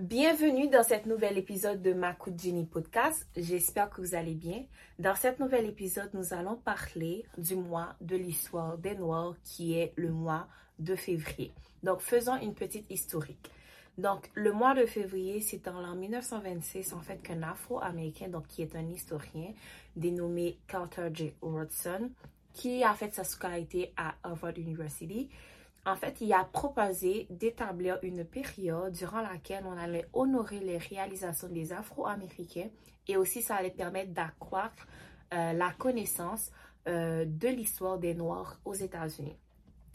Bienvenue dans cet nouvel épisode de Jenny Podcast. J'espère que vous allez bien. Dans cet nouvel épisode, nous allons parler du mois de l'histoire des Noirs qui est le mois de février. Donc, faisons une petite historique. Donc, le mois de février, c'est en l'an 1926, en fait, qu'un Afro-Américain, donc qui est un historien, dénommé Carter J. Woodson, qui a fait sa scolarité à Harvard University, en fait, il a proposé d'établir une période durant laquelle on allait honorer les réalisations des Afro-Américains et aussi ça allait permettre d'accroître euh, la connaissance euh, de l'histoire des Noirs aux États-Unis.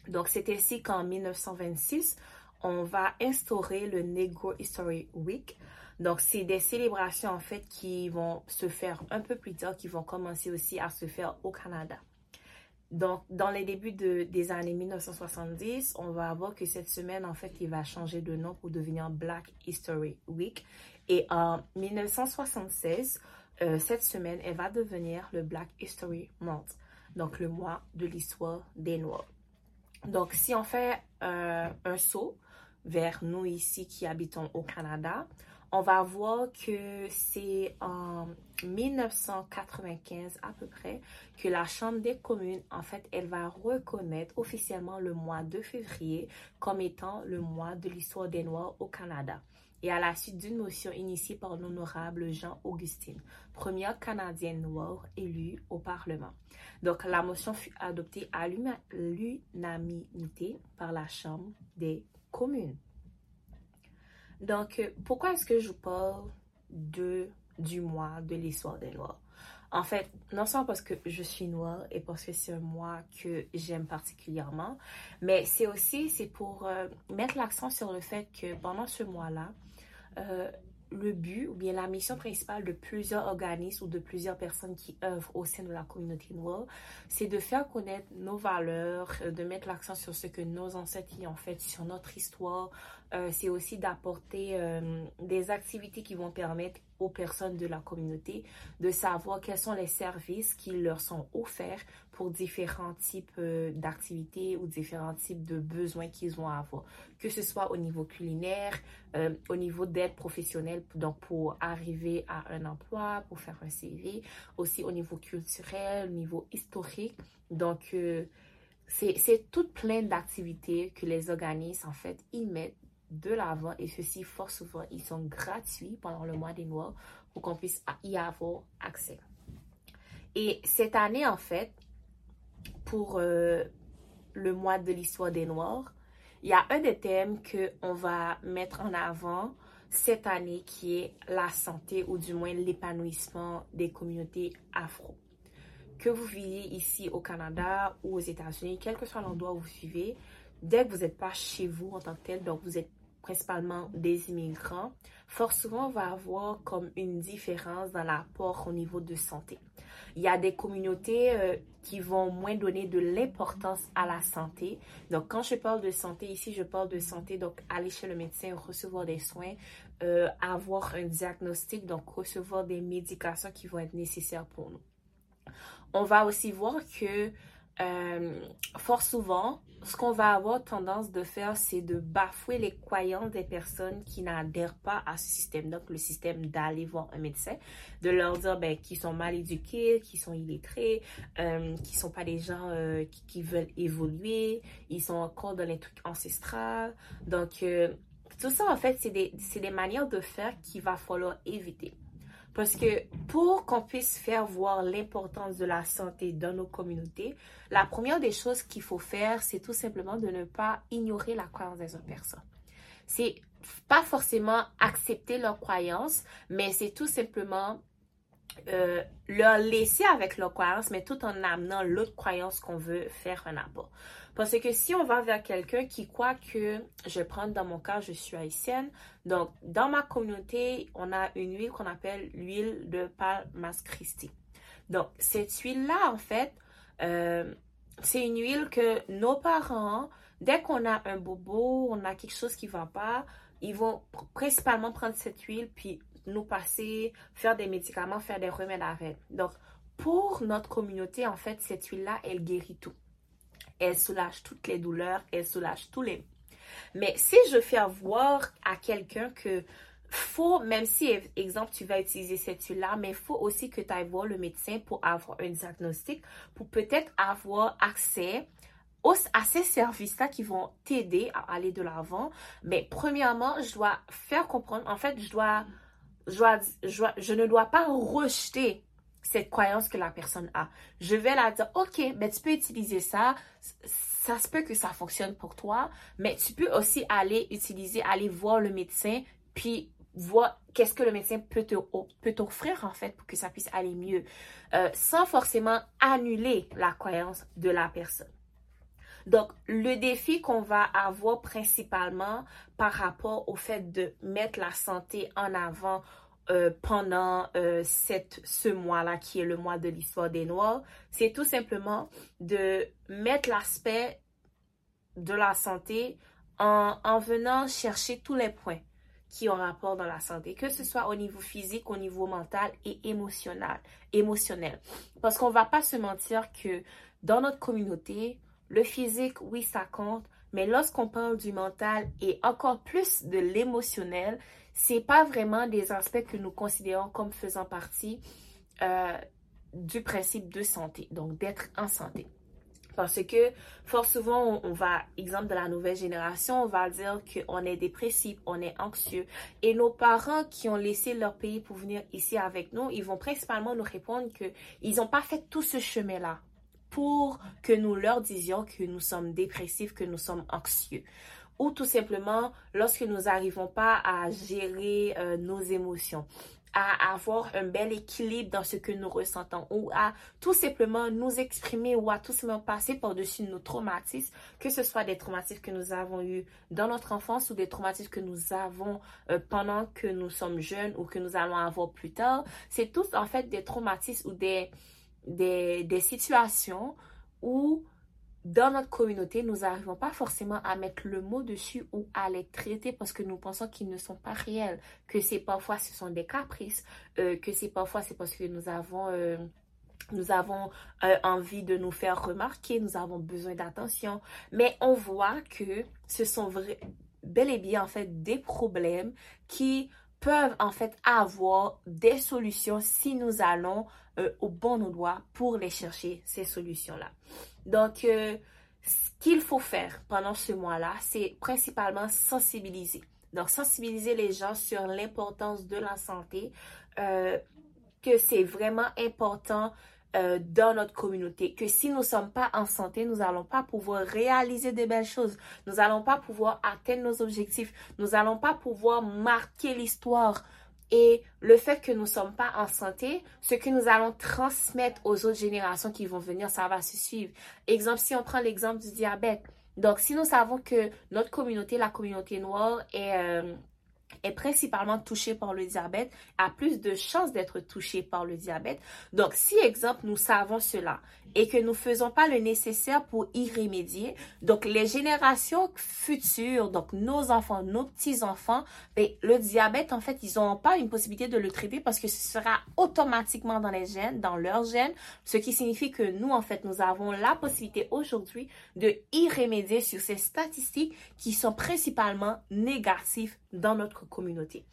Donc, c'est ainsi qu'en 1926, on va instaurer le Negro History Week. Donc, c'est des célébrations en fait qui vont se faire un peu plus tard, qui vont commencer aussi à se faire au Canada. Donc, dans les débuts des années 1970, on va voir que cette semaine, en fait, il va changer de nom pour devenir Black History Week. Et en 1976, euh, cette semaine, elle va devenir le Black History Month, donc le mois de l'histoire des Noirs. Donc, si on fait euh, un saut vers nous ici qui habitons au Canada, on va voir que c'est en 1995 à peu près que la Chambre des communes, en fait, elle va reconnaître officiellement le mois de février comme étant le mois de l'histoire des Noirs au Canada. Et à la suite d'une motion initiée par l'honorable Jean Augustine, première Canadienne noire élue au Parlement. Donc, la motion fut adoptée à l'unanimité par la Chambre des communes. Donc, euh, pourquoi est-ce que je parle de, du mois de l'histoire des Noirs? En fait, non seulement parce que je suis noire et parce que c'est un mois que j'aime particulièrement, mais c'est aussi pour euh, mettre l'accent sur le fait que pendant ce mois-là, euh, le but ou bien la mission principale de plusieurs organismes ou de plusieurs personnes qui œuvrent au sein de la communauté noire, c'est de faire connaître nos valeurs, euh, de mettre l'accent sur ce que nos ancêtres y ont fait, sur notre histoire. Euh, c'est aussi d'apporter euh, des activités qui vont permettre aux personnes de la communauté de savoir quels sont les services qui leur sont offerts pour différents types euh, d'activités ou différents types de besoins qu'ils vont avoir, que ce soit au niveau culinaire, euh, au niveau d'aide professionnelle, donc pour arriver à un emploi, pour faire un CV, aussi au niveau culturel, au niveau historique. Donc, euh, c'est tout plein d'activités que les organismes, en fait, y mettent de l'avant et ceci, fort souvent, ils sont gratuits pendant le mois des Noirs pour qu'on puisse y avoir accès. Et cette année, en fait, pour euh, le mois de l'histoire des Noirs, il y a un des thèmes qu'on va mettre en avant cette année qui est la santé ou du moins l'épanouissement des communautés afro. Que vous viviez ici au Canada ou aux États-Unis, quel que soit l'endroit où vous vivez, dès que vous n'êtes pas chez vous en tant que tel, donc vous êtes principalement des immigrants, fort souvent on va avoir comme une différence dans l'apport au niveau de santé. Il y a des communautés euh, qui vont moins donner de l'importance à la santé. Donc, quand je parle de santé ici, je parle de santé, donc aller chez le médecin, recevoir des soins, euh, avoir un diagnostic, donc recevoir des médications qui vont être nécessaires pour nous. On va aussi voir que euh, fort souvent, ce qu'on va avoir tendance de faire, c'est de bafouer les croyances des personnes qui n'adhèrent pas à ce système. Donc, le système d'aller voir un médecin, de leur dire ben, qu'ils sont mal éduqués, qu'ils sont illettrés, euh, qu'ils sont pas des gens euh, qui, veulent évoluer, ils sont encore dans les trucs ancestrales. Donc, tout ça, en fait, c'est des, des manières de faire qu'il va falloir éviter. Parce que pour qu'on puisse faire voir l'importance de la santé dans nos communautés, la première des choses qu'il faut faire, c'est tout simplement de ne pas ignorer la croyance des autres personnes. C'est pas forcément accepter leurs croyances, mais c'est tout simplement euh, leur laisser avec leur croyance, mais tout en amenant l'autre croyance qu'on veut faire un apport. Parce que si on va vers quelqu'un qui croit que, je prendre dans mon cas, je suis haïtienne, donc dans ma communauté, on a une huile qu'on appelle l'huile de Palmas Christi. Donc cette huile-là, en fait, euh, c'est une huile que nos parents, dès qu'on a un bobo, on a quelque chose qui ne va pas, ils vont principalement prendre cette huile puis nous passer, faire des médicaments, faire des remèdes avec. Donc, pour notre communauté, en fait, cette huile-là, elle guérit tout. Elle soulage toutes les douleurs, elle soulage tous les... Mais si je fais voir à quelqu'un que faut, même si, exemple, tu vas utiliser cette huile-là, mais il faut aussi que tu ailles voir le médecin pour avoir un diagnostic, pour peut-être avoir accès à ces services-là qui vont t'aider à aller de l'avant. Mais premièrement, je dois faire comprendre, en fait, je dois, je, je, ne dois pas rejeter cette croyance que la personne a. Je vais la dire, OK, ben, tu peux utiliser ça. Ça se peut que ça fonctionne pour toi, mais tu peux aussi aller utiliser, aller voir le médecin, puis voir qu'est-ce que le médecin peut t'offrir en fait pour que ça puisse aller mieux, euh, sans forcément annuler la croyance de la personne. Donc, le défi qu'on va avoir principalement par rapport au fait de mettre la santé en avant euh, pendant euh, cette, ce mois-là, qui est le mois de l'histoire des Noirs, c'est tout simplement de mettre l'aspect de la santé en, en venant chercher tous les points qui ont rapport dans la santé, que ce soit au niveau physique, au niveau mental et émotionnel. émotionnel. Parce qu'on va pas se mentir que dans notre communauté, le physique, oui, ça compte, mais lorsqu'on parle du mental et encore plus de l'émotionnel, c'est pas vraiment des aspects que nous considérons comme faisant partie euh, du principe de santé, donc d'être en santé. Parce que fort souvent, on, va, exemple de la nouvelle génération, on va dire qu'on est dépressif, on est anxieux. Et nos parents qui ont laissé leur pays pour venir ici avec nous, ils vont principalement nous répondre qu'ils n'ont pas fait tout ce chemin-là pour que nous leur disions que nous sommes dépressifs, que nous sommes anxieux. Ou tout simplement lorsque nous n'arrivons pas à gérer euh, nos émotions à avoir un bel équilibre dans ce que nous ressentons ou à tout simplement nous exprimer ou à tout simplement passer par-dessus nos traumatismes, que ce soit des traumatismes que nous avons eus dans notre enfance ou des traumatismes que nous avons euh, pendant que nous sommes jeunes ou que nous allons avoir plus tard. C'est tous en fait des traumatismes ou des, des, situations où dans notre communauté, nous n'arrivons pas forcément à mettre le mot dessus ou à les traiter parce que nous pensons qu'ils ne sont pas réels, que c'est parfois ce sont des caprices, euh, que c'est parfois c'est parce que nous avons euh, nous avons euh, envie de nous faire remarquer, nous avons besoin d'attention, mais on voit que ce sont bel et bien en fait des problèmes qui peuvent en fait avoir des solutions si nous allons euh, au bon endroit pour les chercher, ces solutions-là. Donc, euh, ce qu'il faut faire pendant ce mois-là, c'est principalement sensibiliser. Donc, sensibiliser les gens sur l'importance de la santé, euh, que c'est vraiment important dans notre communauté, que si nous ne sommes pas en santé, nous n'allons pas pouvoir réaliser de belles choses, nous n'allons pas pouvoir atteindre nos objectifs, nous n'allons pas pouvoir marquer l'histoire et le fait que nous ne sommes pas en santé, ce que nous allons transmettre aux autres générations qui vont venir, ça va se suivre. Exemple, si on prend l'exemple du diabète. Donc, si nous savons que notre communauté, la communauté noire, est, euh, est principalement touché par le diabète, a plus de chances d'être touché par le diabète. Donc, si, exemple, nous savons cela et que nous faisons pas le nécessaire pour y remédier, donc les générations futures, donc nos enfants, nos petits-enfants, ben, le diabète, en fait, ils n'ont pas une possibilité de le traiter parce que ce sera automatiquement dans les gènes, dans leurs gènes, ce qui signifie que nous, en fait, nous avons la possibilité aujourd'hui de y remédier sur ces statistiques qui sont principalement négatives dans notre communauté.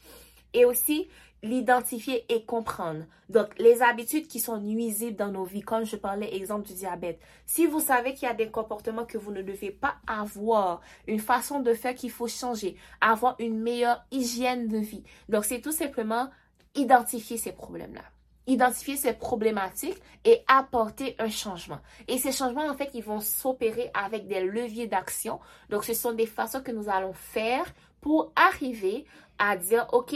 Et aussi, l'identifier et comprendre. Donc, les habitudes qui sont nuisibles dans nos vies, comme je parlais exemple du diabète. Si vous savez qu'il y a des comportements que vous ne devez pas avoir, une façon de faire qu'il faut changer, avoir une meilleure hygiène de vie. Donc, c'est tout simplement identifier ces problèmes-là identifier ces problématiques et apporter un changement. Et ces changements, en fait, ils vont s'opérer avec des leviers d'action. Donc, ce sont des façons que nous allons faire pour arriver à dire, OK,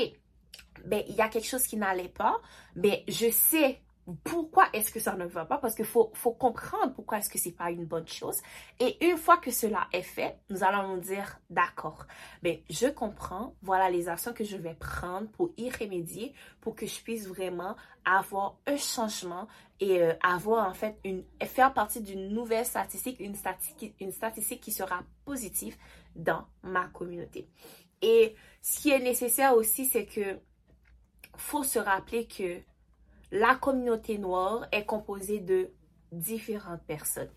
ben, il y a quelque chose qui n'allait pas, mais je sais pourquoi est-ce que ça ne va pas? Parce qu'il faut, faut comprendre pourquoi est-ce que c'est pas une bonne chose. Et une fois que cela est fait nous allons nous dire d'accord. Mais je comprends voilà les actions que je vais prendre pour y remédier pour que je puisse vraiment avoir un changement et euh, avoir en fait une faire partie d'une nouvelle statistique une statistique une statistique qui sera positive dans ma communauté. Et ce qui est nécessaire aussi c'est que faut se rappeler que la communauté noire est composée de différentes personnes,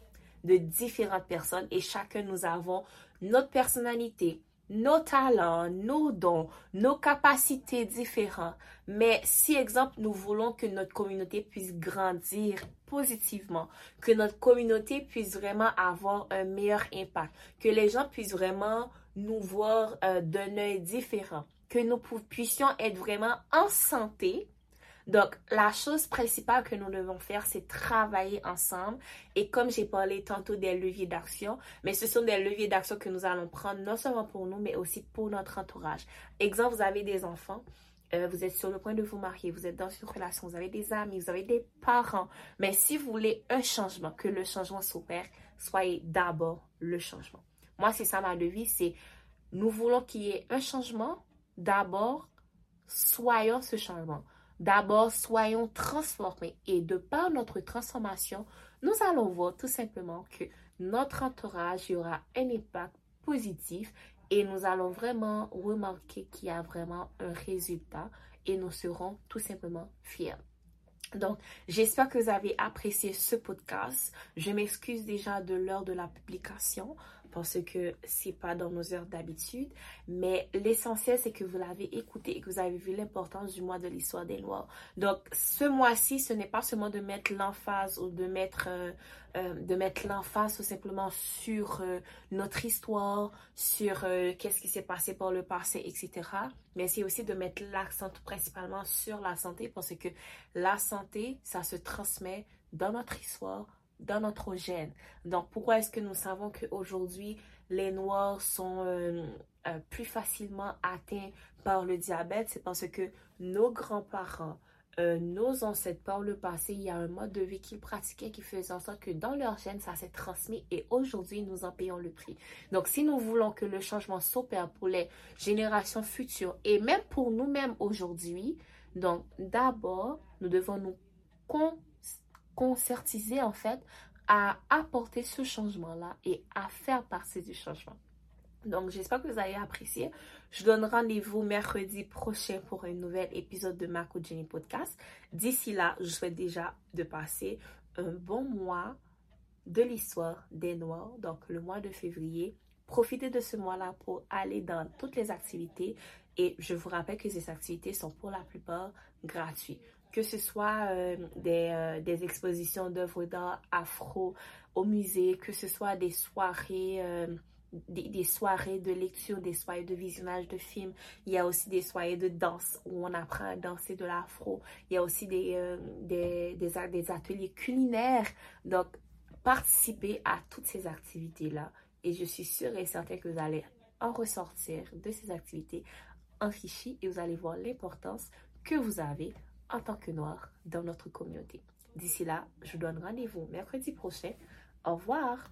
de différentes personnes et chacun nous avons notre personnalité, nos talents, nos dons, nos capacités différentes. Mais si, exemple, nous voulons que notre communauté puisse grandir positivement, que notre communauté puisse vraiment avoir un meilleur impact, que les gens puissent vraiment nous voir euh, d'un œil différent, que nous puissions être vraiment en santé, donc, la chose principale que nous devons faire, c'est travailler ensemble. Et comme j'ai parlé tantôt des leviers d'action, mais ce sont des leviers d'action que nous allons prendre non seulement pour nous, mais aussi pour notre entourage. Exemple, vous avez des enfants. Euh, vous êtes sur le point de vous marier, vous êtes dans une relation, vous avez des amis, vous avez des parents. Mais si vous voulez un changement, que le changement s'opère, soyez d'abord le changement. Moi, c'est ça ma devise, c'est nous voulons qu'il y ait un changement. D'abord, soyons ce changement. D'abord, soyons transformés et de par notre transformation, nous allons voir tout simplement que notre entourage aura un impact positif et nous allons vraiment remarquer qu'il y a vraiment un résultat et nous serons tout simplement fiers. Donc, j'espère que vous avez apprécié ce podcast. Je m'excuse déjà de l'heure de la publication parce que c'est pas dans nos heures d'habitude. Mais l'essentiel, c'est que vous l'avez écouté et que vous avez vu l'importance du mois de l'histoire des Noirs. Donc, ce mois-ci, ce n'est pas seulement de mettre l'emphase ou de mettre, euh, euh, mettre l'emphase tout simplement sur euh, notre histoire, sur qu'est-ce qui s'est passé par le passé, etc. Mais c'est aussi de mettre l'accent principalement sur la santé parce que la santé, ça se transmet dans notre histoire, dans notre gène. Donc, pourquoi est-ce que nous savons qu'aujourd'hui, les Noirs sont euh, euh, plus facilement atteints par le diabète? C'est parce que nos grands-parents, euh, nos ancêtres, par le passé, il y a un mode de vie qu'ils pratiquaient qui faisait en sorte que dans leur gène, ça s'est transmis et aujourd'hui, nous en payons le prix. Donc, si nous voulons que le changement s'opère pour les générations futures et même pour nous-mêmes aujourd'hui, donc d'abord, nous devons nous concertiser en fait à apporter ce changement-là et à faire partie du changement. Donc, j'espère que vous avez apprécié. Je donne rendez-vous mercredi prochain pour un nouvel épisode de Marco Jenny Podcast. D'ici là, je souhaite déjà de passer un bon mois de l'histoire des Noirs, donc le mois de février. Profitez de ce mois-là pour aller dans toutes les activités et je vous rappelle que ces activités sont pour la plupart gratuites que ce soit euh, euh, des, expositions d'œuvres d'art afro au musée, que ce soit des soirées, euh, des, soirées de lecture, des soirées de visionnage de films. Il y a aussi des soirées de danse où on apprend à danser de l'afro. Il y a aussi des, des, des, ateliers culinaires. Donc, participez à toutes ces activités-là. Et je suis sûre et certaine que vous allez en ressortir de ces activités enrichis et vous allez voir l'importance que vous avez en tant que noir dans notre communauté. D'ici là, je vous donne rendez-vous mercredi prochain. Au revoir!